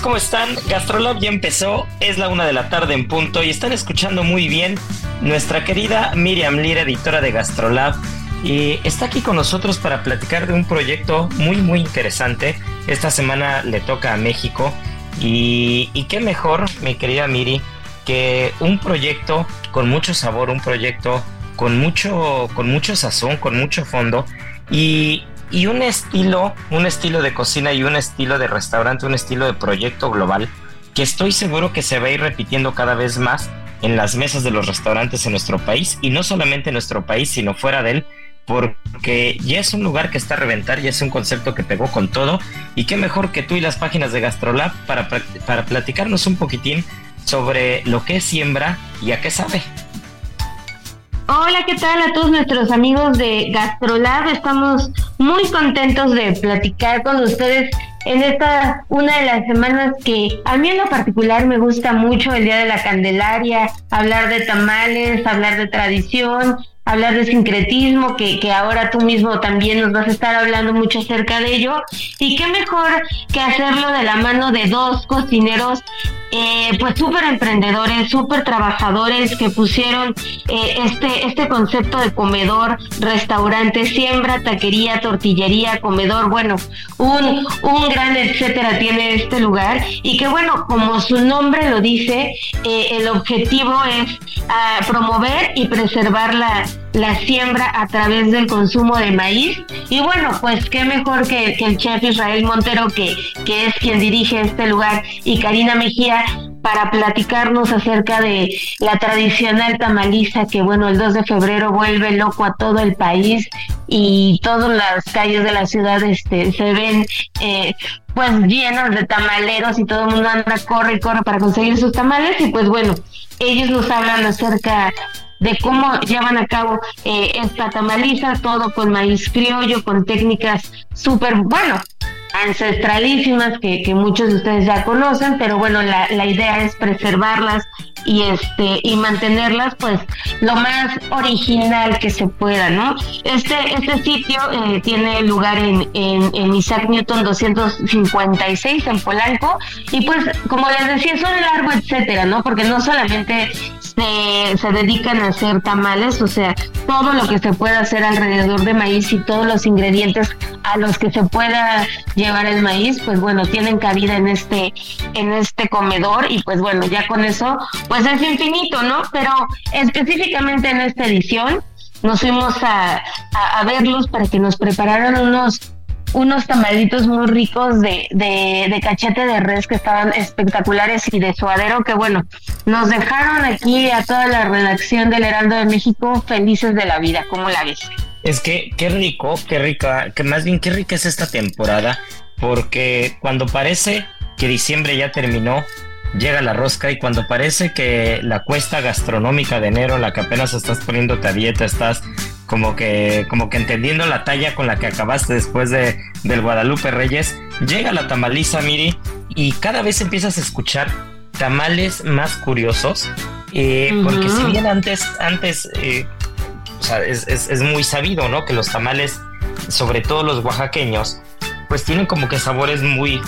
¿cómo están? Gastrolab ya empezó, es la una de la tarde en punto y están escuchando muy bien nuestra querida Miriam Lira, editora de Gastrolab, y está aquí con nosotros para platicar de un proyecto muy muy interesante. Esta semana le toca a México y, y qué mejor, mi querida Miri, que un proyecto con mucho sabor, un proyecto con mucho, con mucho sazón, con mucho fondo y, y un estilo, un estilo de cocina y un estilo de restaurante, un estilo de proyecto global que estoy seguro que se va a ir repitiendo cada vez más en las mesas de los restaurantes en nuestro país y no solamente en nuestro país, sino fuera de él, porque ya es un lugar que está a reventar, ya es un concepto que pegó con todo y qué mejor que tú y las páginas de Gastrolab para, para platicarnos un poquitín sobre lo que es siembra y a qué sabe. Hola, ¿qué tal a todos nuestros amigos de Gastrolab? Estamos muy contentos de platicar con ustedes en esta una de las semanas que a mí en lo particular me gusta mucho el Día de la Candelaria, hablar de tamales, hablar de tradición, hablar de sincretismo, que, que ahora tú mismo también nos vas a estar hablando mucho acerca de ello. Y qué mejor que hacerlo de la mano de dos cocineros eh, pues súper emprendedores, súper trabajadores que pusieron eh, este, este concepto de comedor, restaurante, siembra, taquería, tortillería, comedor, bueno, un, un gran etcétera tiene este lugar y que bueno, como su nombre lo dice, eh, el objetivo es ah, promover y preservar la, la siembra a través del consumo de maíz. Y bueno, pues qué mejor que, el chef Israel Montero, que, que es quien dirige este lugar, y Karina Mejía, para platicarnos acerca de la tradicional tamaliza que bueno el 2 de febrero vuelve loco a todo el país y todas las calles de la ciudad este se ven eh, pues llenas de tamaleros y todo el mundo anda corre y corre para conseguir sus tamales y pues bueno ellos nos hablan acerca de cómo llevan a cabo eh, esta tamaliza, todo con maíz criollo, con técnicas súper, bueno, ancestralísimas que, que, muchos de ustedes ya conocen, pero bueno, la, la, idea es preservarlas y este y mantenerlas pues lo más original que se pueda, ¿no? Este, este sitio eh, tiene lugar en, en, en, Isaac Newton 256 en Polanco y pues como les decía es un largo etcétera, ¿no? Porque no solamente se, se dedican a hacer tamales, o sea, todo lo que se pueda hacer alrededor de maíz y todos los ingredientes a los que se pueda llevar el maíz, pues bueno, tienen cabida en este, en este comedor y pues bueno, ya con eso, pues es infinito, ¿no? Pero específicamente en esta edición nos fuimos a, a, verlos para que nos prepararan unos unos tamalitos muy ricos de, de, de, cachete de res que estaban espectaculares y de suadero que bueno, nos dejaron aquí a toda la redacción del Heraldo de México felices de la vida, ¿cómo la ves? Es que qué rico, qué rica, que más bien qué rica es esta temporada, porque cuando parece que diciembre ya terminó, llega la rosca y cuando parece que la cuesta gastronómica de enero, la que apenas estás poniéndote a dieta, estás como que, como que entendiendo la talla con la que acabaste después de, del Guadalupe Reyes, llega la tamaliza, Miri, y cada vez empiezas a escuchar tamales más curiosos, eh, porque si bien antes, antes eh, o sea, es, es, es, muy sabido, ¿no? Que los tamales sobre todo los oaxaqueños, pues tienen como que sabores muy,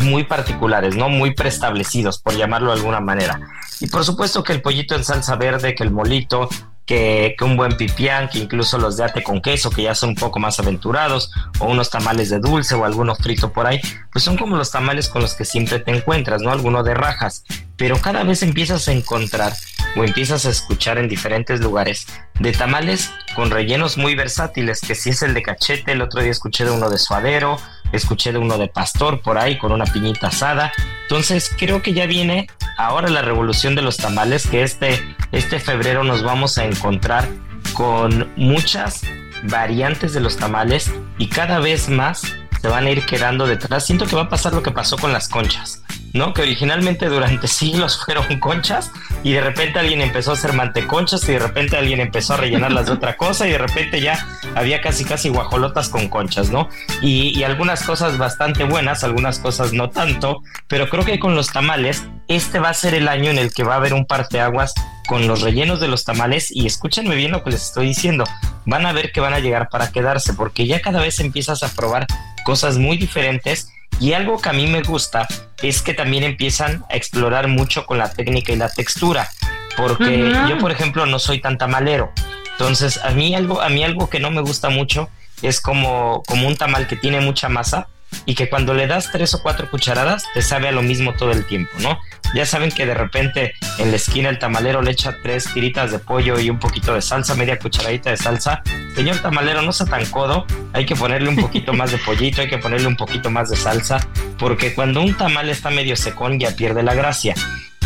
muy particulares, ¿no? Muy preestablecidos, por llamarlo de alguna manera. Y por supuesto que el pollito en salsa verde, que el molito, que, un buen pipián, que incluso los de ate con queso, que ya son un poco más aventurados, o unos tamales de dulce o alguno frito por ahí, pues son como los tamales con los que siempre te encuentras, ¿no? Alguno de rajas. Pero cada vez empiezas a encontrar o empiezas a escuchar en diferentes lugares de tamales con rellenos muy versátiles, que si es el de cachete, el otro día escuché de uno de suadero, escuché de uno de pastor por ahí con una piñita asada. Entonces creo que ya viene ahora la revolución de los tamales, que este, este febrero nos vamos a encontrar con muchas variantes de los tamales y cada vez más se van a ir quedando detrás. Siento que va a pasar lo que pasó con las conchas. ¿No? Que originalmente durante siglos fueron conchas y de repente alguien empezó a hacer manteconchas y de repente alguien empezó a rellenarlas de otra cosa y de repente ya había casi casi guajolotas con conchas, ¿no? Y, y algunas cosas bastante buenas, algunas cosas no tanto, pero creo que con los tamales este va a ser el año en el que va a haber un parteaguas con los rellenos de los tamales y escúchenme bien lo que les estoy diciendo, van a ver que van a llegar para quedarse porque ya cada vez empiezas a probar cosas muy diferentes y algo que a mí me gusta es que también empiezan a explorar mucho con la técnica y la textura, porque yo por ejemplo no soy tan tamalero. Entonces, a mí algo a mí algo que no me gusta mucho es como como un tamal que tiene mucha masa y que cuando le das tres o cuatro cucharadas te sabe a lo mismo todo el tiempo, ¿no? Ya saben que de repente en la esquina el tamalero le echa tres tiritas de pollo y un poquito de salsa, media cucharadita de salsa. Señor tamalero, no sea tan codo, hay que ponerle un poquito más de pollito, hay que ponerle un poquito más de salsa, porque cuando un tamal está medio secón ya pierde la gracia.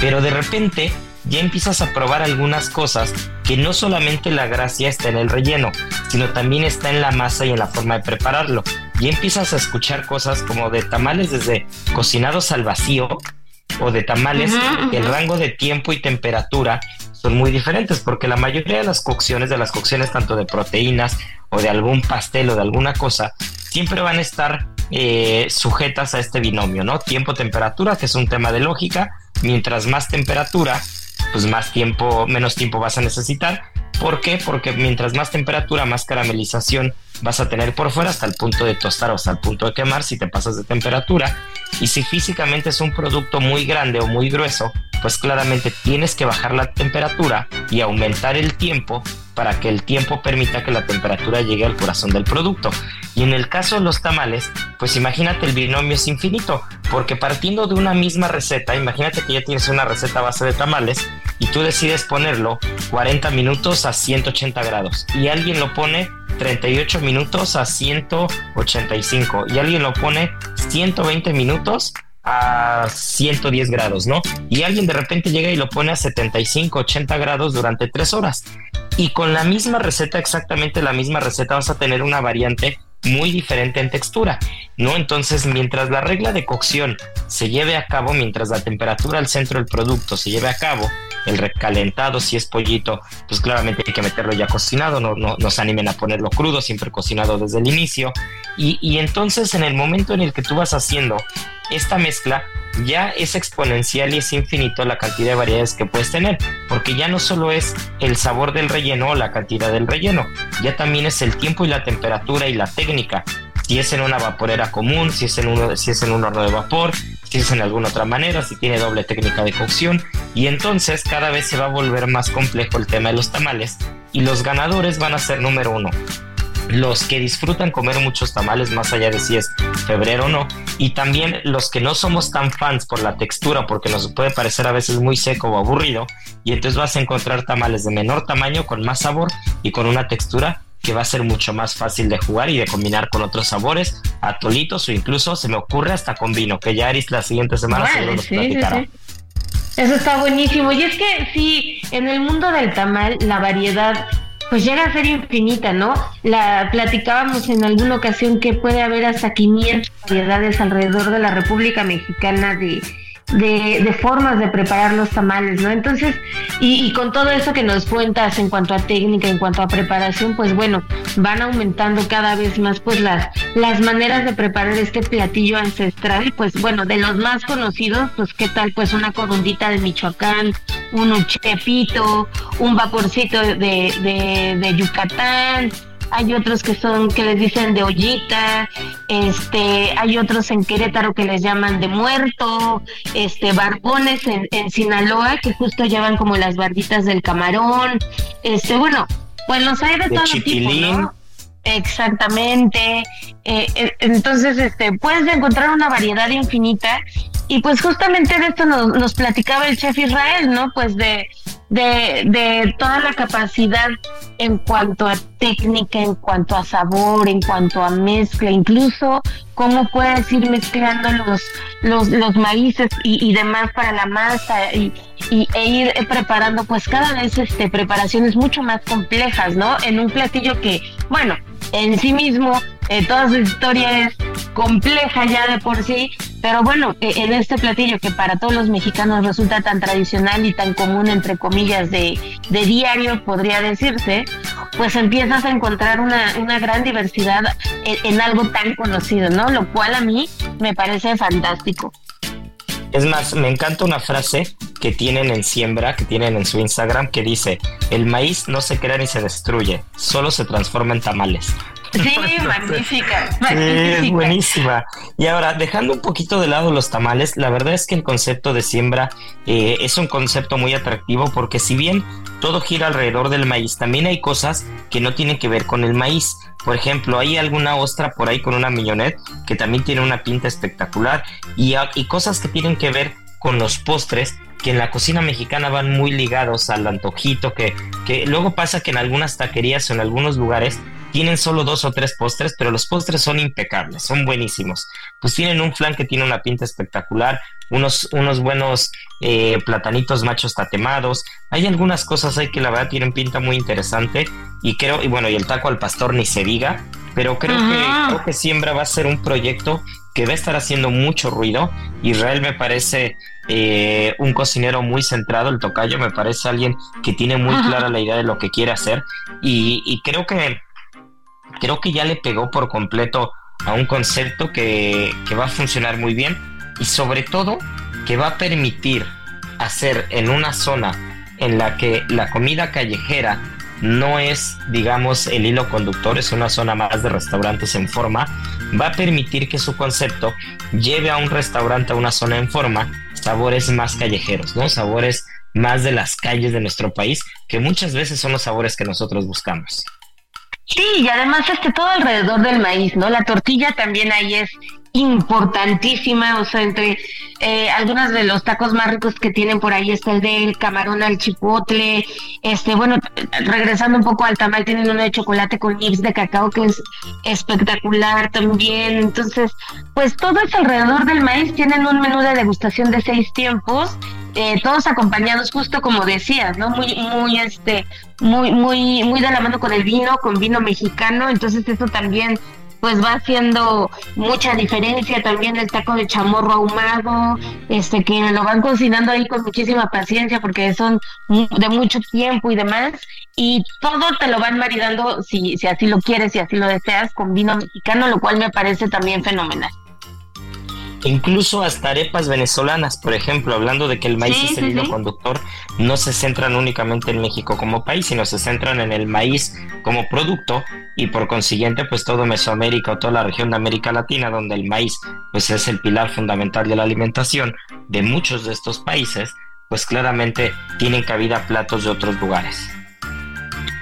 Pero de repente ya empiezas a probar algunas cosas que no solamente la gracia está en el relleno, sino también está en la masa y en la forma de prepararlo. Y empiezas a escuchar cosas como de tamales desde cocinados al vacío, o de tamales, el rango de tiempo y temperatura son muy diferentes porque la mayoría de las cocciones, de las cocciones tanto de proteínas o de algún pastel o de alguna cosa, siempre van a estar eh, sujetas a este binomio, ¿no? Tiempo-temperatura, que es un tema de lógica. Mientras más temperatura, pues más tiempo, menos tiempo vas a necesitar. ¿Por qué? Porque mientras más temperatura, más caramelización vas a tener por fuera hasta el punto de tostar o hasta el punto de quemar si te pasas de temperatura. Y si físicamente es un producto muy grande o muy grueso, pues claramente tienes que bajar la temperatura y aumentar el tiempo para que el tiempo permita que la temperatura llegue al corazón del producto. Y en el caso de los tamales, pues imagínate el binomio es infinito, porque partiendo de una misma receta, imagínate que ya tienes una receta base de tamales y tú decides ponerlo 40 minutos a 180 grados y alguien lo pone 38 minutos a 185 y alguien lo pone 120 minutos a 110 grados, ¿no? Y alguien de repente llega y lo pone a 75, 80 grados durante 3 horas. Y con la misma receta, exactamente la misma receta, vas a tener una variante muy diferente en textura, ¿no? Entonces, mientras la regla de cocción se lleve a cabo, mientras la temperatura al centro del producto se lleve a cabo, el recalentado, si es pollito, pues claramente hay que meterlo ya cocinado, no, no nos animen a ponerlo crudo, siempre cocinado desde el inicio. Y, y entonces, en el momento en el que tú vas haciendo esta mezcla, ya es exponencial y es infinito la cantidad de variedades que puedes tener, porque ya no solo es el sabor del relleno o la cantidad del relleno, ya también es el tiempo y la temperatura y la técnica. Si es en una vaporera común, si es en, uno, si es en un horno de vapor, si es en alguna otra manera, si tiene doble técnica de cocción. Y entonces cada vez se va a volver más complejo el tema de los tamales y los ganadores van a ser número uno, los que disfrutan comer muchos tamales, más allá de si es febrero o no, y también los que no somos tan fans por la textura, porque nos puede parecer a veces muy seco o aburrido, y entonces vas a encontrar tamales de menor tamaño, con más sabor y con una textura que va a ser mucho más fácil de jugar y de combinar con otros sabores, atolitos o incluso se me ocurre hasta con vino, que ya Aris la siguiente semana seguro nos platicará. Eso está buenísimo. Y es que sí, en el mundo del tamal la variedad pues llega a ser infinita, ¿no? La platicábamos en alguna ocasión que puede haber hasta 500 variedades alrededor de la República Mexicana de de, formas de preparar los tamales, ¿no? Entonces, y, con todo eso que nos cuentas en cuanto a técnica, en cuanto a preparación, pues bueno, van aumentando cada vez más pues las, las maneras de preparar este platillo ancestral, pues bueno, de los más conocidos, pues qué tal, pues una corundita de Michoacán, un uchepito, un vaporcito de, de, de Yucatán, hay otros que son, que les dicen de ollita, este, hay otros en Querétaro que les llaman de muerto, este, barbones en, en Sinaloa que justo llevan como las barbitas del camarón, este, bueno, pues los hay de, todo tipo, ¿no? Exactamente. Eh, eh, entonces, este, puedes encontrar una variedad infinita. Y pues justamente de esto nos, nos platicaba el chef Israel, ¿no? Pues de, de, de toda la capacidad en cuanto a técnica, en cuanto a sabor, en cuanto a mezcla, incluso cómo puedes ir mezclando los, los, los maíces y, y demás para la masa y, y, e ir preparando pues cada vez este preparaciones mucho más complejas, ¿no? En un platillo que, bueno, en sí mismo, eh, toda su historia es compleja ya de por sí, pero bueno, eh, en este platillo que para todos los mexicanos resulta tan tradicional y tan común, entre comillas, de, diario, podría decirse, pues empiezas a encontrar una, una gran diversidad en algo tan conocido, ¿no? Lo cual a mí me parece fantástico. Es más, me encanta una frase que tienen en Siembra, que tienen en su Instagram, que dice, el maíz no se crea ni se destruye, solo se transforma en tamales. Sí, magnífica, magnífica. Sí, es buenísima. Y ahora, dejando un poquito de lado los tamales, la verdad es que el concepto de siembra eh, es un concepto muy atractivo porque si bien todo gira alrededor del maíz, también hay cosas que no tienen que ver con el maíz. Por ejemplo, hay alguna ostra por ahí con una millonette que también tiene una pinta espectacular y, y cosas que tienen que ver con los postres que en la cocina mexicana van muy ligados al antojito, que, que luego pasa que en algunas taquerías o en algunos lugares tienen solo dos o tres postres, pero los postres son impecables, son buenísimos. Pues tienen un flan que tiene una pinta espectacular, unos, unos buenos eh, platanitos machos tatemados. Hay algunas cosas ahí que la verdad tienen pinta muy interesante y creo, y bueno, y el taco al pastor ni se diga, pero creo, que, creo que Siembra va a ser un proyecto que va a estar haciendo mucho ruido. Israel me parece eh, un cocinero muy centrado, el tocayo me parece alguien que tiene muy clara la idea de lo que quiere hacer y, y creo que creo que ya le pegó por completo a un concepto que, va a funcionar muy bien y sobre todo que va a permitir hacer en una zona en la que la comida callejera no es, digamos, el hilo conductor, es una zona más de restaurantes en forma, va a permitir que su concepto lleve a un restaurante a una zona en forma sabores más callejeros, ¿no? Sabores más de las calles de nuestro país, que muchas veces son los sabores que nosotros buscamos. Sí, y además este todo alrededor del maíz, ¿no? La tortilla también ahí es importantísima, o sea, entre eh, algunos de los tacos más ricos que tienen por ahí está el del camarón al chipotle, este, bueno, regresando un poco al tamal, tienen uno de chocolate con nips de cacao que es espectacular también, entonces, pues todo es alrededor del maíz, tienen un menú de degustación de seis tiempos, eh, todos acompañados justo como decías, ¿no? Muy, muy, este, muy, muy, muy de la mano con el vino, con vino mexicano, entonces eso también pues va haciendo mucha diferencia también el taco de chamorro ahumado, este que lo van cocinando ahí con muchísima paciencia porque son de mucho tiempo y demás y todo te lo van maridando si, si así lo quieres, si así lo deseas con vino mexicano, lo cual me parece también fenomenal incluso hasta arepas venezolanas, por ejemplo, hablando de que el maíz Sí, es el sí, hilo sí. conductor, no se centran únicamente en México como país, sino se centran en el maíz como producto y por consiguiente pues todo Mesoamérica o toda la región de América Latina donde el maíz pues es el pilar fundamental de la alimentación de muchos de estos países, pues claramente tienen cabida platos de otros lugares.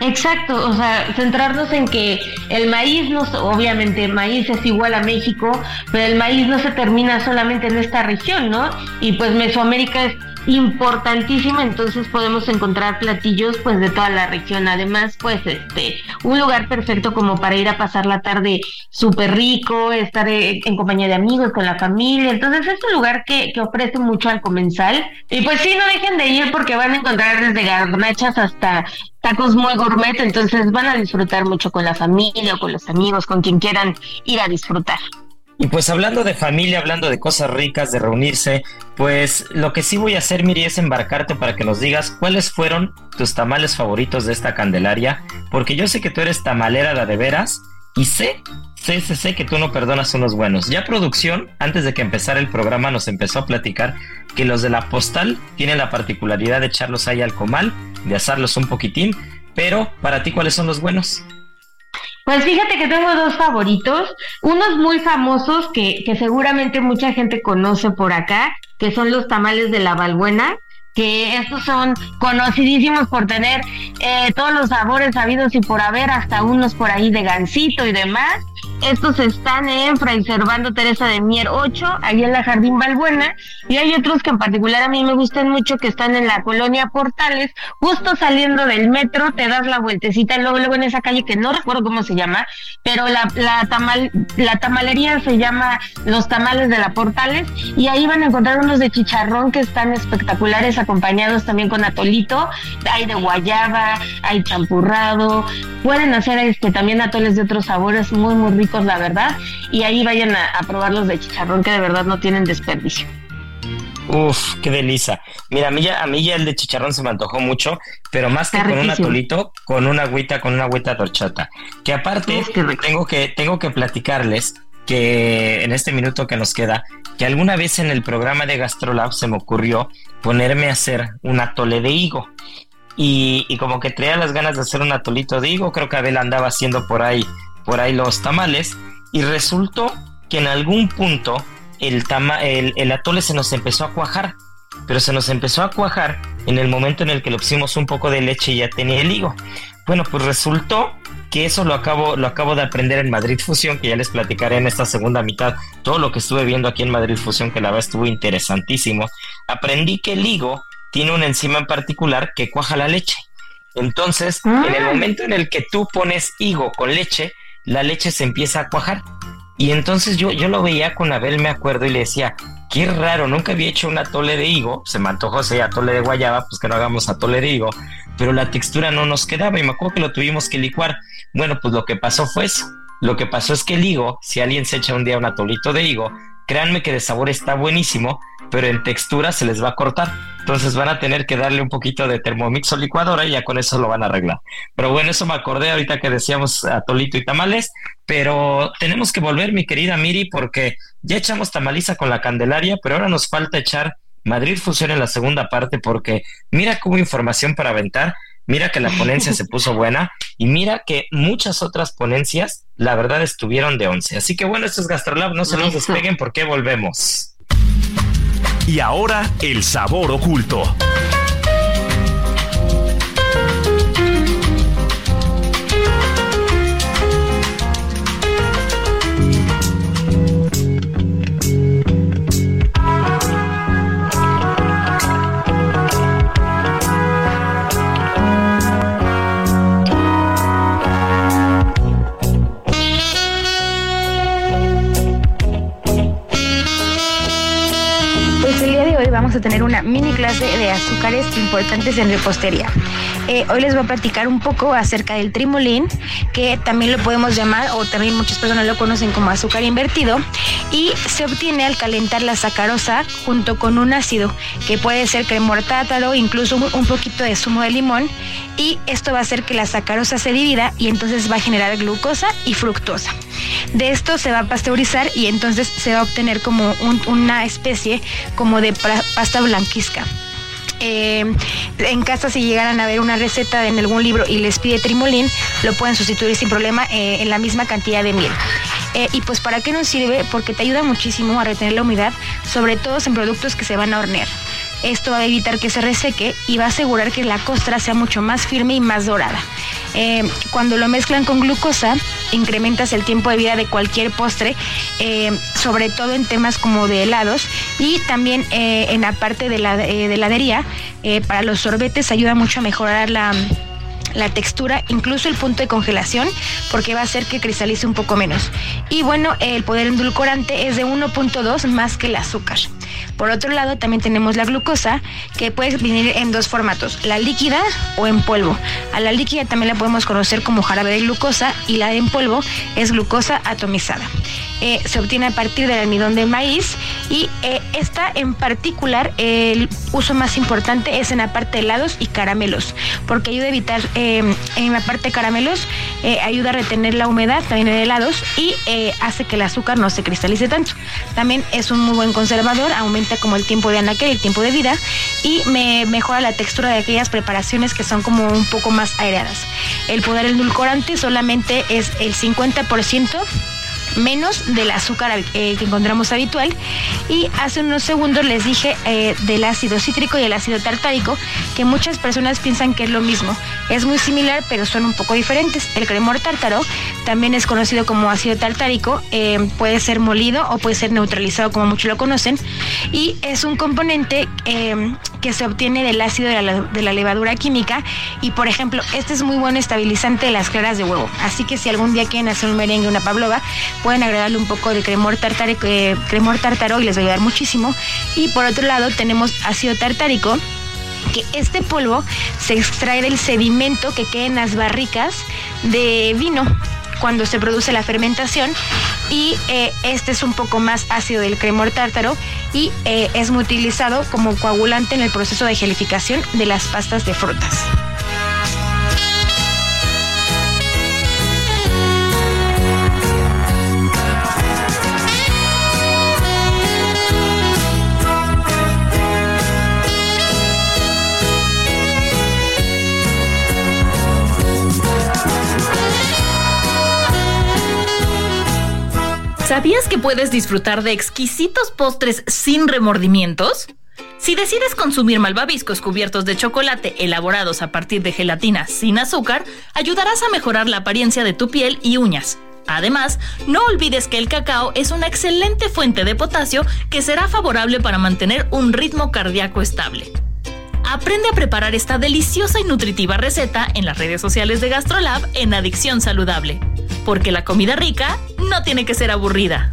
Exacto, o sea, centrarnos en que el maíz no, obviamente maíz es igual a México, pero el maíz no se termina solamente en esta región, ¿no? Y pues Mesoamérica es importantísima, entonces podemos encontrar platillos pues de toda la región. Además, pues este, un lugar perfecto como para ir a pasar la tarde súper rico, estar eh, en compañía de amigos, con la familia. Entonces es un lugar que, que ofrece mucho al comensal. Y pues sí, no dejen de ir porque van a encontrar desde garnachas hasta tacos muy gourmet, entonces van a disfrutar mucho con la familia o con los amigos, con quien quieran ir a disfrutar. Y pues hablando de familia, hablando de cosas ricas, de reunirse, pues lo que sí voy a hacer, Miri, es embarcarte para que nos digas cuáles fueron tus tamales favoritos de esta Candelaria, porque yo sé que tú eres tamalera de veras y sé, sé, sé, sé que tú no perdonas unos buenos. Ya producción, antes de que empezara el programa, nos empezó a platicar que los de la postal tienen la particularidad de echarlos ahí al comal, de asarlos un poquitín, pero para ti, ¿cuáles son los buenos? Pues fíjate que tengo dos favoritos, unos muy famosos que, que seguramente mucha gente conoce por acá, que son los tamales de la Balbuena que estos son conocidísimos por tener eh, todos los sabores sabidos y por haber, hasta unos por ahí de gansito y demás. Estos están en Fray Servando Teresa de Mier 8, ahí en la Jardín Balbuena, y hay otros que en particular a mí me gustan mucho que están en la colonia Portales, justo saliendo del metro, te das la vueltecita, luego, luego en esa calle que no recuerdo cómo se llama, pero la, tamal, la tamalería se llama Los Tamales de la Portales, y ahí van a encontrar unos de chicharrón que están espectaculares, acompañados también con atolito, hay de guayaba, hay champurrado, pueden hacer este también atoles de otros sabores muy, muy ricos la verdad, y ahí vayan a, probar los de chicharrón que de verdad no tienen desperdicio. Uf, qué delicia. Mira, a mí, ya, a mí ya el de chicharrón se me antojó mucho, pero más que con un atolito, con una agüita, con una agüita torchata. Que aparte, tengo que, tengo que platicarles que en este minuto que nos queda, que alguna vez en el programa de GastroLab se me ocurrió ponerme a hacer un atole de higo. Y, y como que traía las ganas de hacer un atolito de higo, creo que Abel andaba haciendo por ahí por ahí los tamales y resultó que en algún punto el, tama, el, atole se nos empezó a cuajar, pero se nos empezó a cuajar en el momento en el que le pusimos un poco de leche y ya tenía el higo. Bueno, pues resultó que eso lo acabo, lo acabo de aprender en Madrid Fusión, que ya les platicaré en esta segunda mitad todo lo que estuve viendo aquí en Madrid Fusión, que la verdad estuvo interesantísimo. Aprendí que el higo tiene una enzima en particular que cuaja la leche. Entonces, en el momento en el que tú pones higo con leche, la leche se empieza a cuajar. Y entonces yo, yo lo veía con Abel, me acuerdo, y le decía, qué raro, nunca había hecho un atole de higo, se me antojó ese atole de guayaba, pues que no hagamos atole de higo, pero la textura no nos quedaba y me acuerdo que lo tuvimos que licuar. Bueno, pues lo que pasó fue eso. Lo que pasó es que el higo, si alguien se echa un día un atolito de higo, créanme que de sabor está buenísimo, pero en textura se les va a cortar. Entonces van a tener que darle un poquito de termomix o licuadora y ya con eso lo van a arreglar. Pero bueno, eso me acordé ahorita que decíamos atolito y tamales, pero tenemos que volver, mi querida Miri, porque ya echamos tamaliza con la Candelaria, pero ahora nos falta echar Madrid Fusión en la segunda parte porque mira cómo información para aventar, mira que la ponencia se puso buena y mira que muchas otras ponencias, la verdad, estuvieron de once. Así que bueno, esto es Gastrolab, no se nos despeguen porque volvemos. Y ahora el sabor oculto. Vamos a tener una mini clase de azúcares importantes en repostería. Eh, hoy les voy a platicar un poco acerca del trimolín, que también lo podemos llamar, o también muchas personas lo conocen como azúcar invertido, y se obtiene al calentar la sacarosa junto con un ácido, que puede ser cremor tátaro, incluso un poquito de zumo de limón, y esto va a hacer que la sacarosa se divida y entonces va a generar glucosa y fructosa. De esto se va a pasteurizar y entonces se va a obtener como una especie como de pasta blanquisca. Eh, en casa si llegaran a ver una receta en algún libro y les pide trimolín, lo pueden sustituir sin problema eh, en la misma cantidad de miel. Eh, y pues para qué nos sirve? Porque te ayuda muchísimo a retener la humedad, sobre todo en productos que se van a hornear. Esto va a evitar que se reseque y va a asegurar que la costra sea mucho más firme y más dorada. Eh, cuando lo mezclan con glucosa, incrementas el tiempo de vida de cualquier postre, eh, sobre todo en temas como de helados y también eh, en la parte de la de heladería. para los sorbetes ayuda mucho a mejorar la la textura, incluso el punto de congelación, porque va a hacer que cristalice un poco menos. Y bueno, el poder endulcorante es de 1.2 más que el azúcar. Por otro lado, también tenemos la glucosa, que puede venir en dos formatos, la líquida o en polvo. A la líquida también la podemos conocer como jarabe de glucosa y la en polvo es glucosa atomizada. eh, se obtiene a partir del almidón de maíz y eh, esta en particular, el uso más importante es en la parte de helados y caramelos, porque ayuda a evitar en la parte de caramelos, ayuda a retener la humedad también en helados y hace que el azúcar no se cristalice tanto. También es un muy buen conservador, aumenta como el tiempo de anaquel, el tiempo de vida y me mejora la textura de aquellas preparaciones que son como un poco más aireadas. El poder endulcorante solamente es el 50% menos del azúcar eh, que encontramos habitual. Y hace unos segundos les dije eh, del ácido cítrico y el ácido tartárico, que muchas personas piensan que es lo mismo. Es muy similar, pero son un poco diferentes. El cremor tártaro también es conocido como ácido tartárico, eh, puede ser molido o puede ser neutralizado, como muchos lo conocen, y es un componente que se obtiene del ácido de la, de la, levadura química. Y por ejemplo, este es muy buen estabilizante de las claras de huevo. Así que si algún día quieren hacer un merengue, una pavlova, pueden agregarle un poco de cremor, tartárico, eh, cremor y les va a ayudar muchísimo. Y por otro lado tenemos ácido tartárico que este polvo se extrae del sedimento que queda en las barricas de vino cuando se produce la fermentación y eh, este es un poco más ácido del cremor tártaro y eh, es muy utilizado como coagulante en el proceso de gelificación de las pastas de frutas. ¿Sabías que puedes disfrutar de exquisitos postres sin remordimientos? Si decides consumir malvaviscos cubiertos de chocolate elaborados a partir de gelatina sin azúcar, ayudarás a mejorar la apariencia de tu piel y uñas. Además, no olvides que el cacao es una excelente fuente de potasio que será favorable para mantener un ritmo cardíaco estable. Aprende a preparar esta deliciosa y nutritiva receta en las redes sociales de GastroLab en Adicción Saludable porque la comida rica no tiene que ser aburrida.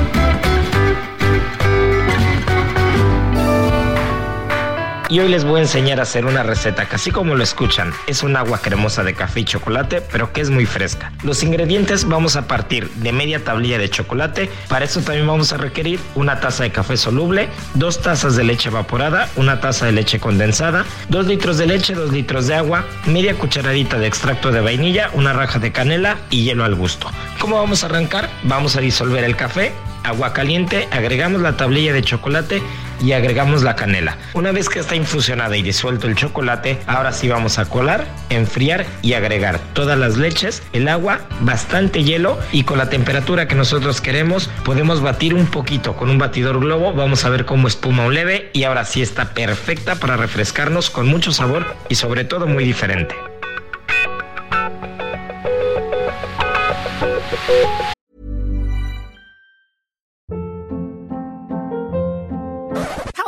Y hoy les voy a enseñar a hacer una receta que así como lo escuchan, es un agua cremosa de café y chocolate, pero que es muy fresca. Los ingredientes vamos a partir de media tablilla de chocolate, para eso también vamos a requerir una taza de café soluble, dos tazas de leche evaporada, una taza de leche condensada, dos litros de leche, dos litros de agua, media cucharadita de extracto de vainilla, una raja de canela y hielo al gusto. ¿Cómo vamos a arrancar? Vamos a disolver el café agua caliente, agregamos la tablilla de chocolate y agregamos la canela. Una vez que está infusionada y disuelto el chocolate, ahora sí vamos a colar, enfriar y agregar todas las leches, el agua, bastante hielo y con la temperatura que nosotros queremos podemos batir un poquito con un batidor globo, vamos a ver cómo espuma un leve y ahora sí está perfecta para refrescarnos con mucho sabor y sobre todo muy diferente.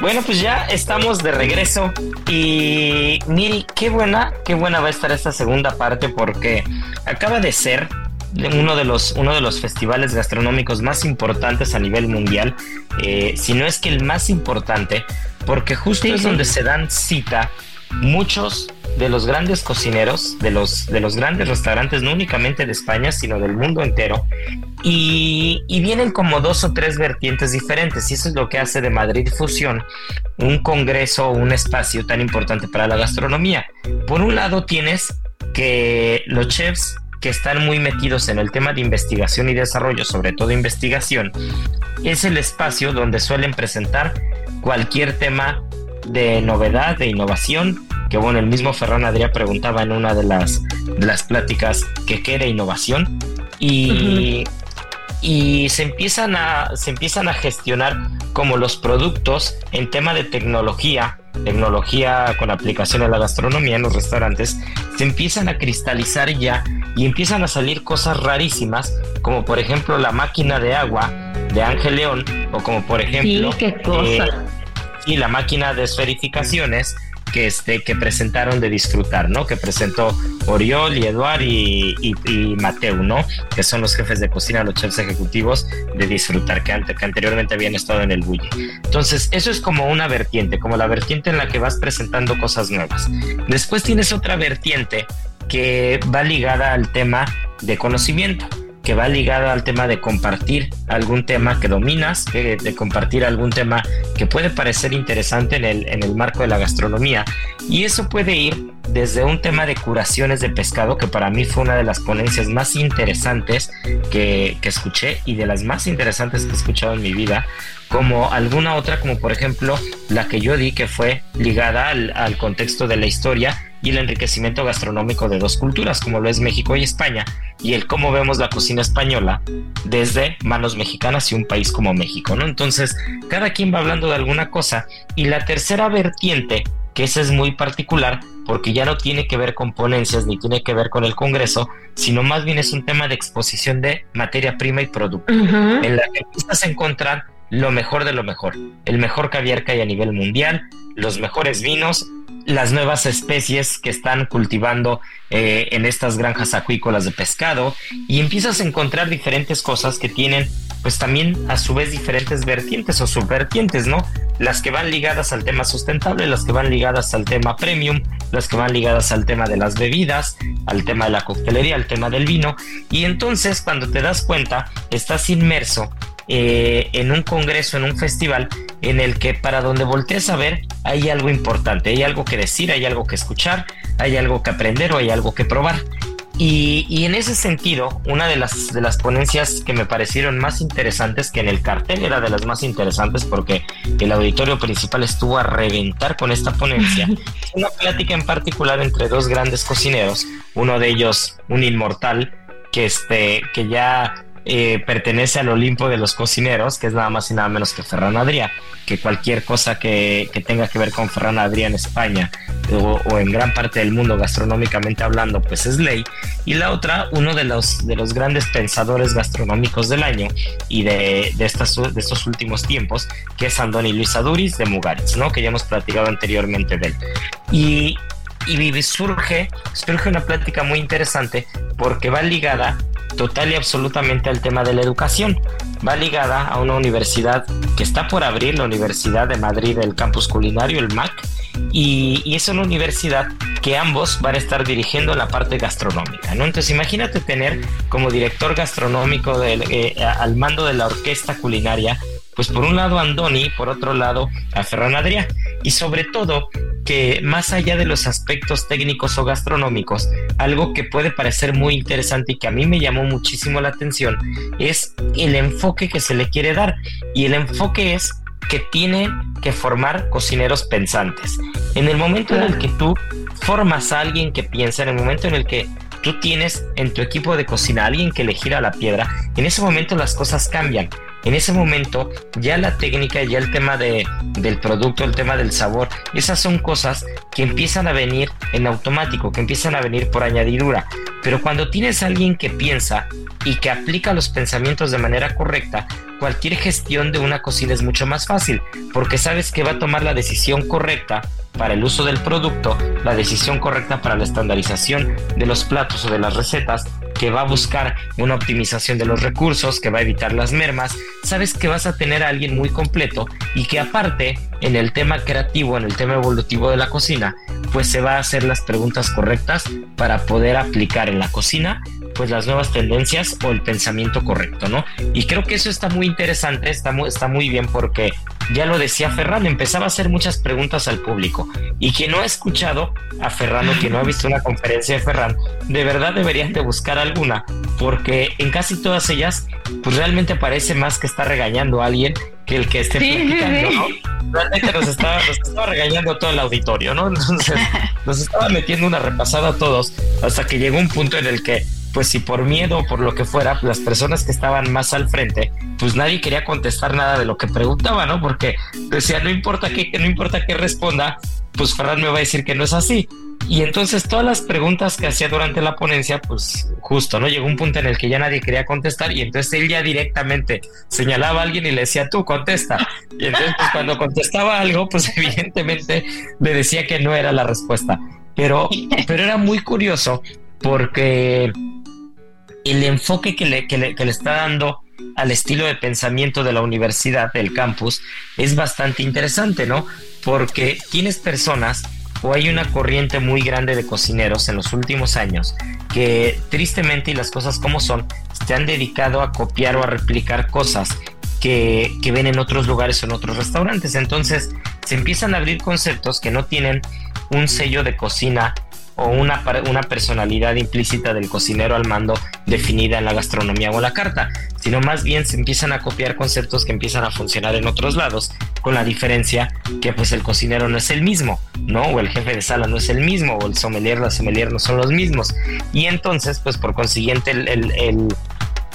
Bueno, pues ya estamos de regreso y Miri, qué buena, qué buena va a estar esta segunda parte porque acaba de ser uno de los, uno de los festivales gastronómicos más importantes a nivel mundial, eh, si no es que el más importante, porque justo es donde se dan cita muchos de los grandes cocineros, de los, de los grandes restaurantes, no únicamente de España, sino del mundo entero. Y, y, vienen como dos o tres vertientes diferentes. Y eso es lo que hace de Madrid Fusión un congreso, un espacio tan importante para la gastronomía. Por un lado tienes que los chefs que están muy metidos en el tema de investigación y desarrollo, sobre todo investigación, es el espacio donde suelen presentar cualquier tema de novedad, de innovación, que bueno, el mismo Ferran Adrià preguntaba en una de las, de las pláticas que qué era innovación y, y se, empiezan a, se empiezan a gestionar como los productos en tema de tecnología, tecnología con aplicación a la gastronomía en los restaurantes, se empiezan a cristalizar ya y empiezan a salir cosas rarísimas, como por ejemplo la máquina de agua de Ángel León, o como por ejemplo... Sí, qué cosa. Eh, y la máquina de esferificaciones que, este, que presentaron de disfrutar, ¿no? Que presentó Oriol y Eduard y, y, y, Mateu, ¿no? Que son los jefes de cocina, los chefs ejecutivos de disfrutar, que, ante, que anteriormente habían estado en el Bulli. Entonces, eso es como una vertiente, como la vertiente en la que vas presentando cosas nuevas. Después tienes otra vertiente que va ligada al tema de conocimiento que va ligada al tema de compartir algún tema que dominas, de, compartir algún tema que puede parecer interesante en el, en el marco de la gastronomía. Y eso puede ir desde un tema de curaciones de pescado, que para mí fue una de las ponencias más interesantes que, que escuché y de las más interesantes que he escuchado en mi vida, como alguna otra, como por ejemplo la que yo di, que fue ligada al, al contexto de la historia y el enriquecimiento gastronómico de dos culturas, como lo es México y España, y el cómo vemos la cocina española desde manos mexicanas y un país como México, ¿no? Entonces, cada quien va hablando de alguna cosa, y la tercera vertiente, que esa es muy particular, porque ya no tiene que ver con ponencias ni tiene que ver con el Congreso, sino más bien es un tema de exposición de materia prima y producto, uh -huh. en la que empiezas a encontrar lo mejor de lo mejor, el mejor caviar que hay a nivel mundial, los mejores vinos, las nuevas especies que están cultivando eh, en estas granjas acuícolas de pescado y empiezas a encontrar diferentes cosas que tienen pues también a su vez diferentes vertientes o subvertientes, ¿no? Las que van ligadas al tema sustentable, las que van ligadas al tema premium, las que van ligadas al tema de las bebidas, al tema de la coctelería, al tema del vino y entonces cuando te das cuenta estás inmerso eh, en un congreso, en un festival, en el que para donde voltees a ver hay algo importante, hay algo que decir, hay algo que escuchar, hay algo que aprender o hay algo que probar. Y, y, en ese sentido, una de las, de las ponencias que me parecieron más interesantes, que en el cartel era de las más interesantes porque el auditorio principal estuvo a reventar con esta ponencia, una plática en particular entre dos grandes cocineros, uno de ellos un inmortal que, este, que ya eh, pertenece al Olimpo de los cocineros, que es nada más y nada menos que Ferran Adrià, que cualquier cosa que, tenga que ver con Ferran Adrià en España o, en gran parte del mundo gastronómicamente hablando, pues es ley. Y la otra, uno de los, de los grandes pensadores gastronómicos del año y de, de estos últimos tiempos, que es Andoni Luis Aduris de Mugaritz, ¿no? que ya hemos platicado anteriormente de él. Y, y surge, surge una plática muy interesante porque va ligada total y absolutamente al tema de la educación. Va ligada a una universidad que está por abrir, la Universidad de Madrid, el campus culinario, el MAC, y, es una universidad que ambos van a estar dirigiendo la parte gastronómica, ¿no? Entonces imagínate tener como director gastronómico eh, al mando de la orquesta culinaria, pues por un lado Andoni, por otro lado a Ferran Adrià, y sobre todo que más allá de los aspectos técnicos o gastronómicos, algo que puede parecer muy interesante y que a mí me llamó muchísimo la atención es el enfoque que se le quiere dar. Y el enfoque es que tiene que formar cocineros pensantes. En el momento en el que tú formas a alguien que piensa, en el momento en el que tú tienes en tu equipo de cocina a alguien que le gira la piedra, en ese momento las cosas cambian. En ese momento ya la técnica, ya el tema de, del producto, el tema del sabor, esas son cosas que empiezan a venir en automático, que empiezan a venir por añadidura. Pero cuando tienes a alguien que piensa y que aplica los pensamientos de manera correcta, cualquier gestión de una cocina es mucho más fácil, porque sabes que va a tomar la decisión correcta para el uso del producto, la decisión correcta para la estandarización de los platos o de las recetas, que va a buscar una optimización de los recursos, que va a evitar las mermas, sabes que vas a tener a alguien muy completo y que aparte en el tema creativo, en el tema evolutivo de la cocina, pues se va a hacer las preguntas correctas para poder aplicar en la cocina pues las nuevas tendencias o el pensamiento correcto, ¿no? Y creo que eso está muy interesante, está muy, está muy bien porque ya lo decía Ferran, empezaba a hacer muchas preguntas al público. Y quien no ha escuchado a Ferran o quien no ha visto una conferencia de Ferran, de verdad deberían de buscar alguna, porque en casi todas ellas, pues realmente parece más que está regañando a alguien que el que esté platicando, ¿no? Realmente nos estaba, nos estaba regañando todo el auditorio, ¿no? Entonces nos estaba metiendo una repasada a todos hasta que llegó un punto en el que pues si por miedo o por lo que fuera, las personas que estaban más al frente, pues nadie quería contestar nada de lo que preguntaba, ¿no? Porque decía, no importa qué, no importa qué responda, pues Ferran me va a decir que no es así. Y entonces todas las preguntas que hacía durante la ponencia, pues justo, ¿no? Llegó un punto en el que ya nadie quería contestar y entonces él ya directamente señalaba a alguien y le decía, tú contesta. Y entonces pues, cuando contestaba algo, pues evidentemente le decía que no era la respuesta. Pero, pero era muy curioso porque el enfoque que le, que le, está dando al estilo de pensamiento de la universidad, del campus, es bastante interesante, ¿no? Porque tienes personas o hay una corriente muy grande de cocineros en los últimos años que tristemente y las cosas como son, se han dedicado a copiar o a replicar cosas que, que ven en otros lugares o en otros restaurantes. Entonces se empiezan a abrir conceptos que no tienen un sello de cocina o una, una personalidad implícita del cocinero al mando definida en la gastronomía o la carta, sino más bien se empiezan a copiar conceptos que empiezan a funcionar en otros lados, con la diferencia que pues el cocinero no es el mismo, ¿no? O el jefe de sala no es el mismo, o el sommelier, la sommelier no son los mismos. Y entonces, pues por consiguiente el, el,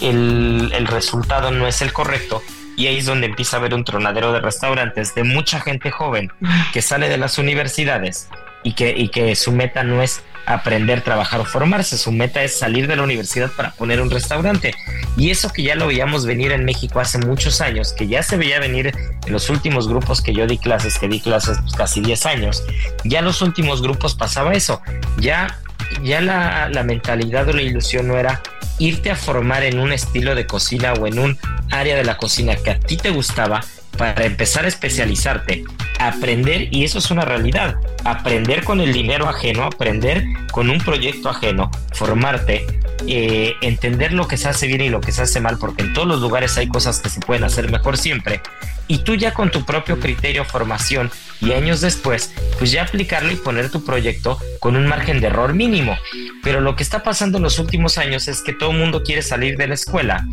el, el resultado no es el correcto y ahí es donde empieza a haber un tronadero de restaurantes de mucha gente joven que sale de las universidades y que, y que su meta no es aprender, trabajar o formarse, su meta es salir de la universidad para poner un restaurante. Y eso que ya lo veíamos venir en México hace muchos años, que ya se veía venir en los últimos grupos que yo di clases, que di clases pues, casi 10 años, ya en los últimos grupos pasaba eso, ya, ya la, la mentalidad o la ilusión no era irte a formar en un estilo de cocina o en un área de la cocina que a ti te gustaba, para empezar a especializarte, aprender, y eso es una realidad, aprender con el dinero ajeno, aprender con un proyecto ajeno, formarte, eh, entender lo que se hace bien y lo que se hace mal, porque en todos los lugares hay cosas que se pueden hacer mejor siempre, y tú ya con tu propio criterio, formación y años después, pues ya aplicarlo y poner tu proyecto con un margen de error mínimo. Pero lo que está pasando en los últimos años es que todo el mundo quiere salir de la escuela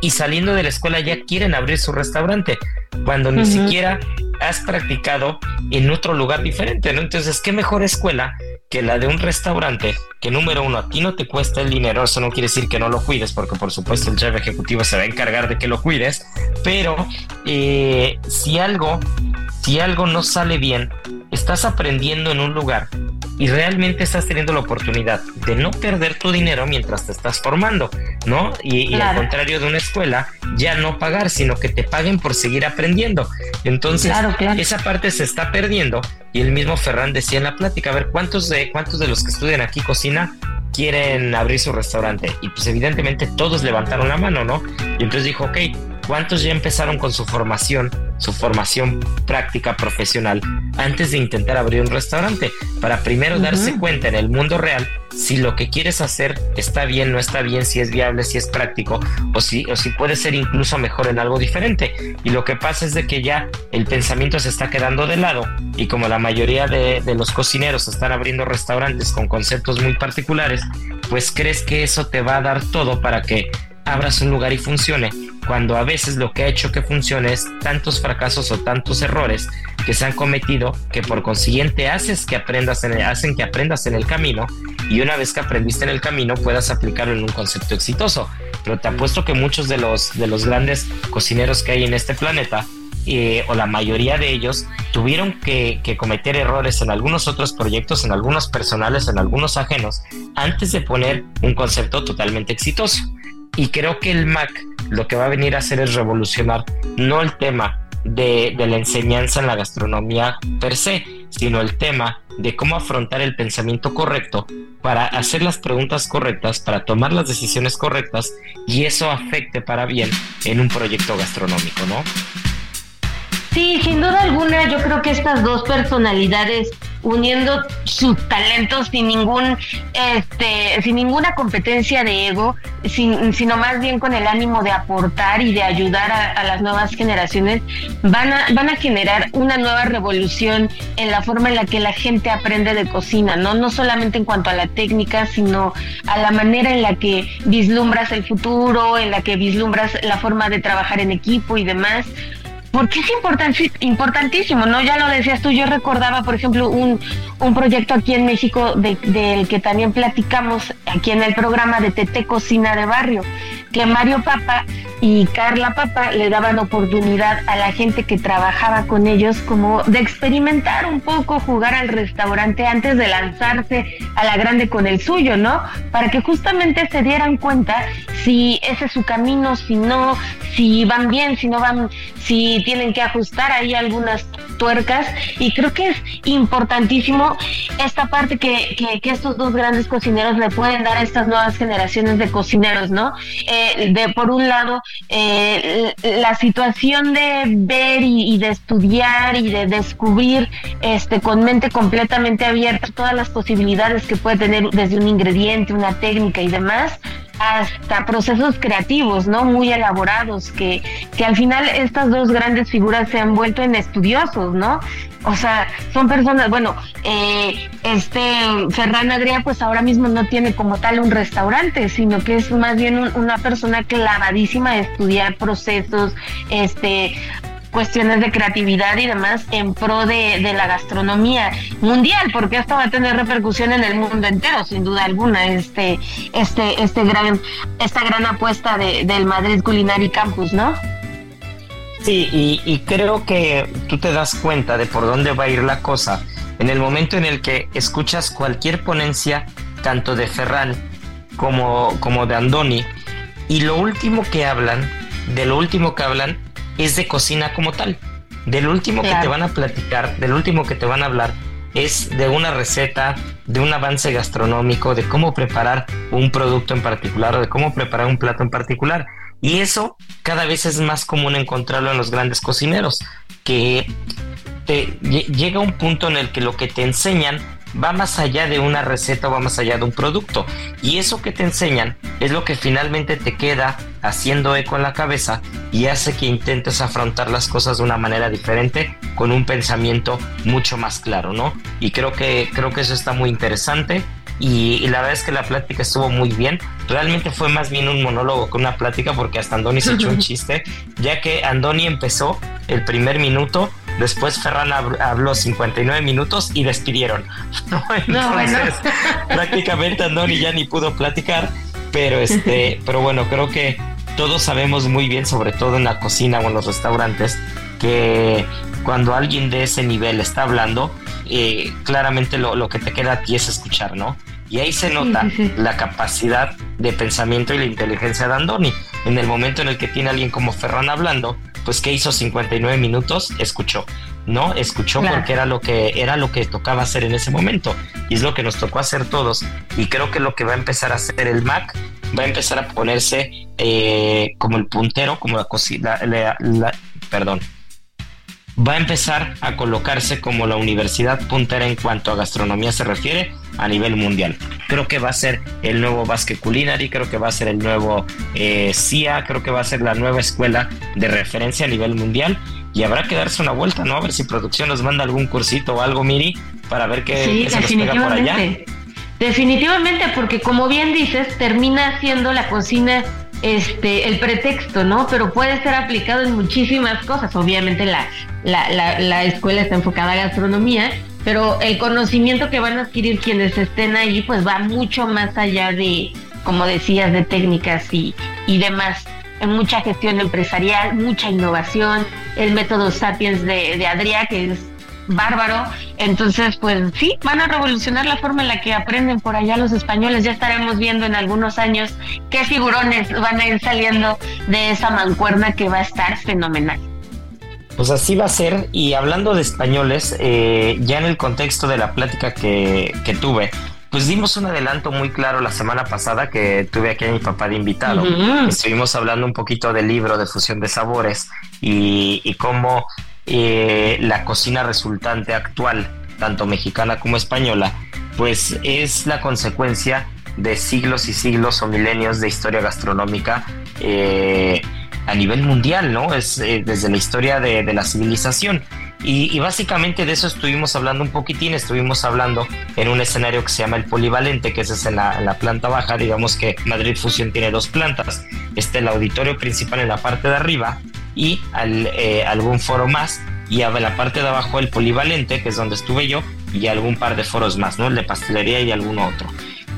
y saliendo de la escuela ya quieren abrir su restaurante cuando ni siquiera has practicado en otro lugar diferente, ¿no? Entonces, ¿qué mejor escuela que la de un restaurante que número uno a ti no te cuesta el dinero, eso no quiere decir que no lo cuides, porque por supuesto el chef ejecutivo se va a encargar de que lo cuides, pero eh, si algo, si algo no sale bien, estás aprendiendo en un lugar y realmente estás teniendo la oportunidad de no perder tu dinero mientras te estás formando, ¿no? Y, al contrario de una escuela, ya no pagar, sino que te paguen por seguir aprendiendo. Entonces, esa parte se está perdiendo y el mismo Ferran decía en la plática, a ver, ¿cuántos de, cuántos de los que estudian aquí cocina quieren abrir su restaurante? Y pues evidentemente todos levantaron la mano, ¿no? Y entonces dijo, ok, ¿cuántos ya empezaron con su formación? su formación práctica profesional antes de intentar abrir un restaurante, para primero darse cuenta en el mundo real si lo que quieres hacer está bien, no está bien, si es viable, si es práctico o si, o si puede ser incluso mejor en algo diferente. Y lo que pasa es de que ya el pensamiento se está quedando de lado y como la mayoría de, de los cocineros están abriendo restaurantes con conceptos muy particulares, pues crees que eso te va a dar todo para que abras un lugar y funcione, cuando a veces lo que ha hecho que funcione es tantos fracasos o tantos errores que se han cometido que por consiguiente haces que aprendas en hacen que aprendas en el camino y una vez que aprendiste en el camino puedas aplicarlo en un concepto exitoso. Pero te apuesto que muchos de los, de los grandes cocineros que hay en este planeta eh, o la mayoría de ellos tuvieron que, que, cometer errores en algunos otros proyectos, en algunos personales, en algunos ajenos, antes de poner un concepto totalmente exitoso. Y creo que el Mac lo que va a venir a hacer es revolucionar no el tema de, la enseñanza en la gastronomía per se, sino el tema de cómo afrontar el pensamiento correcto para hacer las preguntas correctas, para tomar las decisiones correctas y eso afecte para bien en un proyecto gastronómico, ¿no? Sí, sin duda alguna, yo creo que estas dos personalidades uniendo sus talentos sin ningún este sin ninguna competencia de ego sin, sino más bien con el ánimo de aportar y de ayudar a, las nuevas generaciones van a van a generar una nueva revolución en la forma en la que la gente aprende de cocina no no solamente en cuanto a la técnica sino a la manera en la que vislumbras el futuro en la que vislumbras la forma de trabajar en equipo y demás porque es importantísimo, ¿no? Ya lo decías tú, yo recordaba, por ejemplo, un, un proyecto aquí en México del de, que también platicamos aquí en el programa de TT Cocina de Barrio, que Mario Papa y Carla Papa le daban oportunidad a la gente que trabajaba con ellos como de experimentar un poco, jugar al restaurante antes de lanzarse a la grande con el suyo, ¿no? Para que justamente se dieran cuenta si ese es su camino, si no, si van bien, si no van, si tienen que ajustar ahí algunas tuercas y creo que es importantísimo esta parte que, que, que estos dos grandes cocineros le pueden dar a estas nuevas generaciones de cocineros, ¿no? Eh, de por un lado eh, la situación de ver y, y, de estudiar y de descubrir este con mente completamente abierta todas las posibilidades que puede tener desde un ingrediente, una técnica y demás hasta procesos creativos, ¿no? Muy elaborados, que, que al final estas dos grandes figuras se han vuelto en estudiosos, ¿no? O sea, son personas, bueno, eh, este Ferran Adrià pues ahora mismo no tiene como tal un restaurante, sino que es más bien un, una persona clavadísima de estudiar procesos, este cuestiones de creatividad y demás en pro de, de, la gastronomía mundial, porque esto va a tener repercusión en el mundo entero, sin duda alguna, este, este, este gran, esta gran apuesta de, del Madrid Culinary Campus, ¿no? Sí, y, creo que tú te das cuenta de por dónde va a ir la cosa en el momento en el que escuchas cualquier ponencia, tanto de Ferran como, como de Andoni, y lo último que hablan, de lo último que hablan, es de cocina como tal. Del último claro. que te van a platicar, del último que te van a hablar, es de una receta, de un avance gastronómico, de cómo preparar un producto en particular o de cómo preparar un plato en particular. Y eso cada vez es más común encontrarlo en los grandes cocineros, que te, llega un punto en el que lo que te enseñan va más allá de una receta o va más allá de un producto. Y eso que te enseñan es lo que finalmente te queda haciendo eco en la cabeza y hace que intentes afrontar las cosas de una manera diferente con un pensamiento mucho más claro, ¿no? Y creo que, creo que eso está muy interesante. Y, y, la verdad es que la plática estuvo muy bien. Realmente fue más bien un monólogo que una plática porque hasta Andoni se echó un chiste, ya que Andoni empezó el primer minuto, después Ferran habló 59 minutos y despidieron. Entonces, no, bueno. prácticamente Andoni ya ni pudo platicar, pero este, pero bueno, creo que todos sabemos muy bien, sobre todo en la cocina o en los restaurantes, que cuando alguien de ese nivel está hablando, eh, claramente lo, lo, que te queda a ti es escuchar, ¿no? Y ahí se nota sí, sí, sí. la capacidad de pensamiento y la inteligencia de Andoni. En el momento en el que tiene alguien como Ferran hablando, pues que hizo 59 minutos, escuchó, ¿no? Escuchó claro. porque era lo que era lo que tocaba hacer en ese momento y es lo que nos tocó hacer todos. Y creo que lo que va a empezar a hacer el Mac va a empezar a ponerse eh, como el puntero, como la cocina, la, la, perdón, va a empezar a colocarse como la universidad puntera en cuanto a gastronomía se refiere a nivel mundial. creo que va a ser el nuevo Basque Culinary, creo que va a ser el nuevo eh, CIA, creo que va a ser la nueva escuela de referencia a nivel mundial y habrá que darse una vuelta, ¿no? A ver si producción nos manda algún cursito o algo, Miri, para ver qué, sí, se nos pega por allá. Definitivamente, porque como bien dices, termina siendo la cocina este el pretexto, ¿no? Pero puede ser aplicado en muchísimas cosas. Obviamente la, la, la, la, escuela está enfocada a gastronomía, pero el conocimiento que van a adquirir quienes estén ahí, pues va mucho más allá de, como decías, de técnicas y, y demás. En mucha gestión empresarial, mucha innovación, el método Sapiens de, de Adrià, que es bárbaro. Entonces, pues sí, van a revolucionar la forma en la que aprenden por allá los españoles. Ya estaremos viendo en algunos años qué figurones van a ir saliendo de esa mancuerna que va a estar fenomenal. Pues así va a ser. Y hablando de españoles, eh, ya en el contexto de la plática que, que, tuve, pues dimos un adelanto muy claro la semana pasada que tuve aquí a mi papá de invitado. Estuvimos hablando un poquito del libro de fusión de sabores y, y cómo eh, la cocina resultante actual, tanto mexicana como española, pues es la consecuencia de siglos y siglos o milenios de historia gastronómica eh, a nivel mundial, ¿no? Es eh, desde la historia de, la civilización. Y, básicamente de eso estuvimos hablando un poquitín, estuvimos hablando en un escenario que se llama el polivalente, que es en la, en la planta baja, digamos que Madrid Fusión tiene dos plantas, este el auditorio principal en la parte de arriba y eh, algún foro más y a la parte de abajo el polivalente, que es donde estuve yo, y algún par de foros más, ¿no? El de pastelería y algún otro.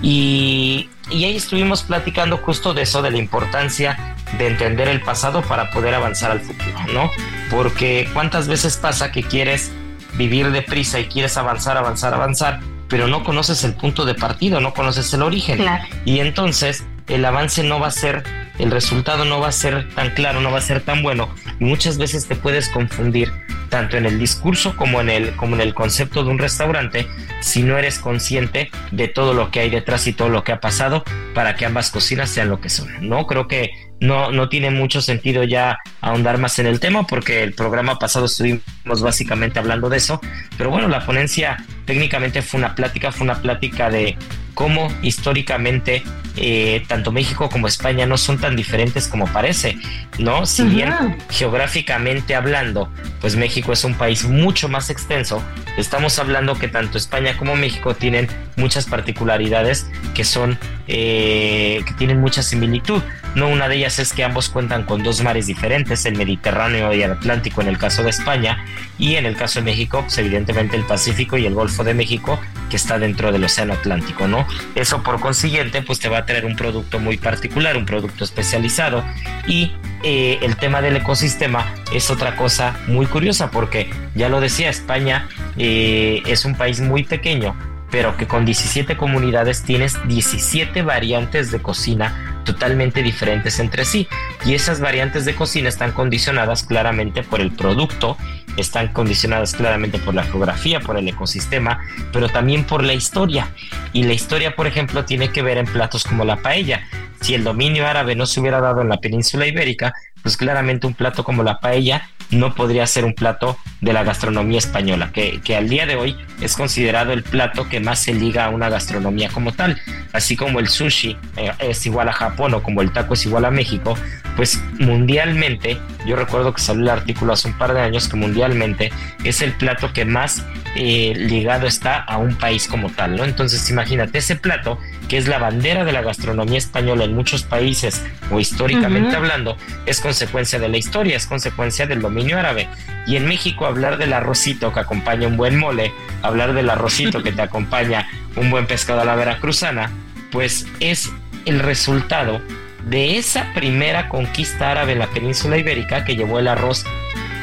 Y, y ahí estuvimos platicando justo de eso, de la importancia de entender el pasado para poder avanzar al futuro, ¿no? Porque cuántas veces pasa que quieres vivir deprisa y quieres avanzar, avanzar, avanzar, pero no conoces el punto de partida, no conoces el origen. Y entonces el avance no va a ser, el resultado no va a ser tan claro, no va a ser tan bueno. Y muchas veces te puedes confundir tanto en el discurso como en el, como en el concepto de un restaurante si no eres consciente de todo lo que hay detrás y todo lo que ha pasado para que ambas cocinas sean lo que son. No creo que no, no tiene mucho sentido ya ahondar más en el tema porque el programa pasado estuvimos básicamente hablando de eso. Pero bueno, la ponencia técnicamente fue una plática, fue una plática de cómo históricamente eh, tanto México como España no son tan diferentes como parece, ¿no? Si bien geográficamente hablando, pues México es un país mucho más extenso, estamos hablando que tanto España como México tienen muchas particularidades que son, eh, que tienen mucha similitud. No, una de ellas es que ambos cuentan con dos mares diferentes, el Mediterráneo y el Atlántico en el caso de España, y en el caso de México, pues evidentemente el Pacífico y el Golfo de México, que está dentro del Océano Atlántico, ¿no? Eso por consiguiente, pues te va a traer un producto muy particular, un producto especializado, y eh, el tema del ecosistema es otra cosa muy curiosa, porque ya lo decía, España eh, es un país muy pequeño, pero que con 17 comunidades tienes 17 variantes de cocina totalmente diferentes entre sí. Y esas variantes de cocina están condicionadas claramente por el producto, están condicionadas claramente por la geografía, por el ecosistema, pero también por la historia. Y la historia, por ejemplo, tiene que ver en platos como la paella. Si el dominio árabe no se hubiera dado en la península ibérica, pues claramente un plato como la paella no podría ser un plato de la gastronomía española, que, que, al día de hoy es considerado el plato que más se liga a una gastronomía como tal. Así como el sushi eh, es igual a Japón o como el taco es igual a México, pues mundialmente, yo recuerdo que salió el artículo hace un par de años que mundialmente es el plato que más eh, ligado está a un país como tal, ¿no? Entonces imagínate ese plato que es la bandera de la gastronomía española en muchos países o históricamente hablando, es consecuencia de la historia, es consecuencia del dominio árabe. Y en México hablar del arrocito que acompaña un buen mole, hablar del arrocito que te acompaña un buen pescado a la veracruzana, pues es el resultado de esa primera conquista árabe en la península ibérica que llevó el arroz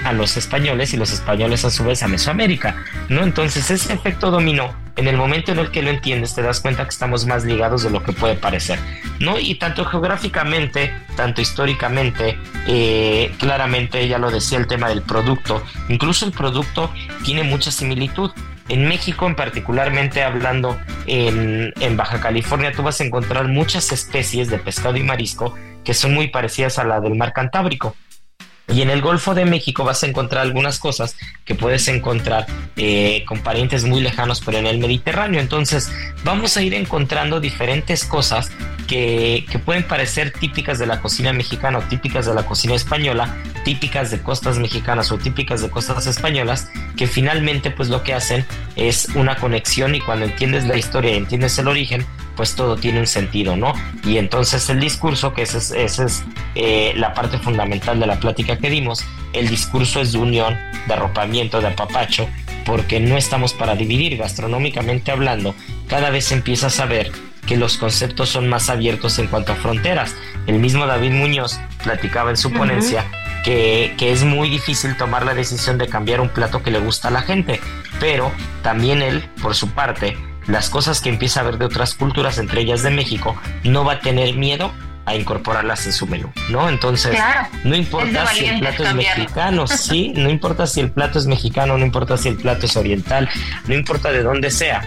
a los españoles y los españoles a su vez a Mesoamérica, ¿no? Entonces ese efecto dominó, en el momento en el que lo entiendes te das cuenta que estamos más ligados de lo que puede parecer, ¿no? Y tanto geográficamente, tanto históricamente, eh, claramente ya lo decía el tema del producto, incluso el producto tiene mucha similitud. En México, en particularmente hablando en, en, Baja California, tú vas a encontrar muchas especies de pescado y marisco que son muy parecidas a la del mar Cantábrico Y en el Golfo de México vas a encontrar algunas cosas que puedes encontrar eh, con parientes muy lejanos, pero en el Mediterráneo. Entonces vamos a ir encontrando diferentes cosas que, que, pueden parecer típicas de la cocina mexicana o típicas de la cocina española, típicas de costas mexicanas o típicas de costas españolas, que finalmente pues lo que hacen es una conexión y cuando entiendes la historia y entiendes el origen, pues todo tiene un sentido, ¿no? Y entonces el discurso, que esa es, es eh, la parte fundamental de la plática que dimos, el discurso es de unión, de arropamiento, de apapacho, porque no estamos para dividir gastronómicamente hablando, cada vez empiezas a ver que los conceptos son más abiertos en cuanto a fronteras. El mismo David Muñoz platicaba en su ponencia que, que, es muy difícil tomar la decisión de cambiar un plato que le gusta a la gente, pero también él, por su parte, las cosas que empieza a ver de otras culturas, entre ellas de México, no va a tener miedo a incorporarlas en su menú, ¿no? Entonces, no importa si el plato es mexicano, sí, no importa si el plato es mexicano, no importa si el plato es oriental, no importa de dónde sea,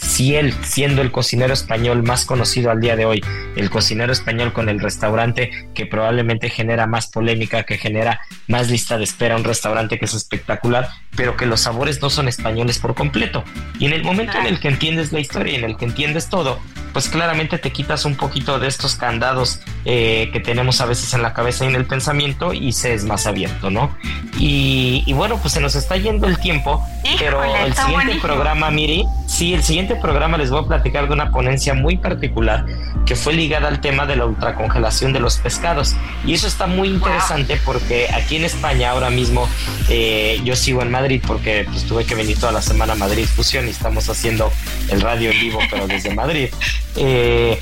si él, siendo el cocinero español más conocido al día de hoy, el cocinero español con el restaurante que probablemente genera más polémica, que genera más lista de espera, un restaurante que es espectacular, pero que los sabores no son españoles por completo. Y en el momento en el que entiendes la historia y en el que entiendes todo, pues claramente te quitas un poquito de estos candados eh, que tenemos a veces en la cabeza y en el pensamiento y se es más abierto, ¿no? Y, bueno, pues se nos está yendo el tiempo, pero el siguiente programa, Miri, sí, el siguiente programa les voy a platicar de una ponencia muy particular que fue ligada al tema de la ultracongelación de los pescados. Y eso está muy interesante porque aquí en España ahora mismo eh, yo sigo en Madrid porque pues, tuve que venir toda la semana a Madrid Fusión y estamos haciendo el radio en vivo, pero desde Madrid. Eh,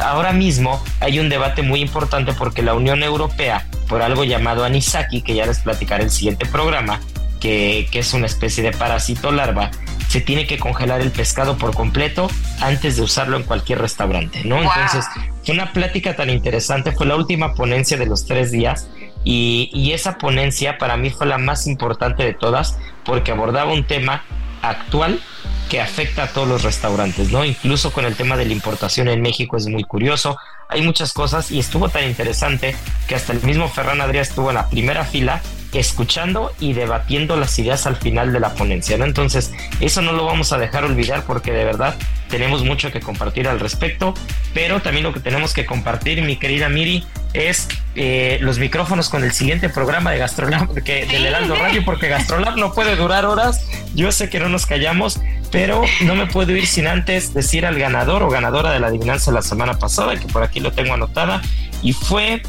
ahora mismo hay un debate muy importante porque la Unión Europea, por algo llamado anisaki, que ya les platicaré el siguiente programa, que es una especie de parásito larva, se tiene que congelar el pescado por completo antes de usarlo en cualquier restaurante, ¿no? Entonces, fue una plática tan interesante, fue la última ponencia de los tres días y, y esa ponencia para mí fue la más importante de todas porque abordaba un tema actual que afecta a todos los restaurantes, ¿no? Incluso con el tema de la importación en México es muy curioso. Hay muchas cosas y estuvo tan interesante que hasta el mismo Ferran Adrià estuvo en la primera fila escuchando y debatiendo las ideas al final de la ponencia, ¿no? Entonces, eso no lo vamos a dejar olvidar porque de verdad tenemos mucho que compartir al respecto, pero también lo que tenemos que compartir, mi querida Miri, es eh, los micrófonos con el siguiente programa de Gastrolab que, del Heraldo Radio, porque Gastrolab no puede durar horas, yo sé que no nos callamos, pero no me puedo ir sin antes decir al ganador o ganadora de la adivinanza la semana pasada, que por aquí lo tengo anotada, y fue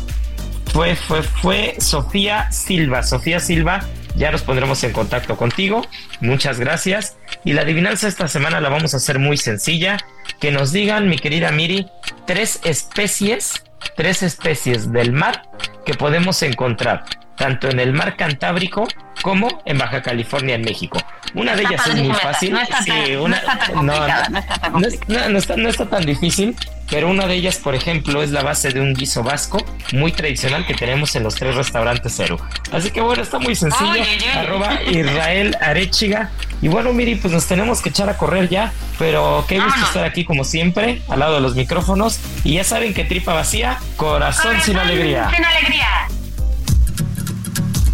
fue, fue, fue Sofía Silva. Sofía Silva, ya nos pondremos en contacto contigo. Muchas gracias. Y la adivinanza esta semana la vamos a hacer muy sencilla. Que nos digan, mi querida Miri, tres especies, tres especies del mar que podemos encontrar tanto en el mar Cantábrico como en Baja California, en México. Una de ellas es muy fácil. No está tan difícil, pero una de ellas, por ejemplo, es la base de un guiso vasco muy tradicional que tenemos en los tres restaurantes cero. Así que bueno, está muy sencillo. Arroba Israel Arechiga. Y bueno, Miri, pues nos tenemos que echar a correr ya, pero qué gusto estar aquí como siempre, al lado de los micrófonos. Y ya saben que tripa vacía, corazón, sin alegría. Sin alegría.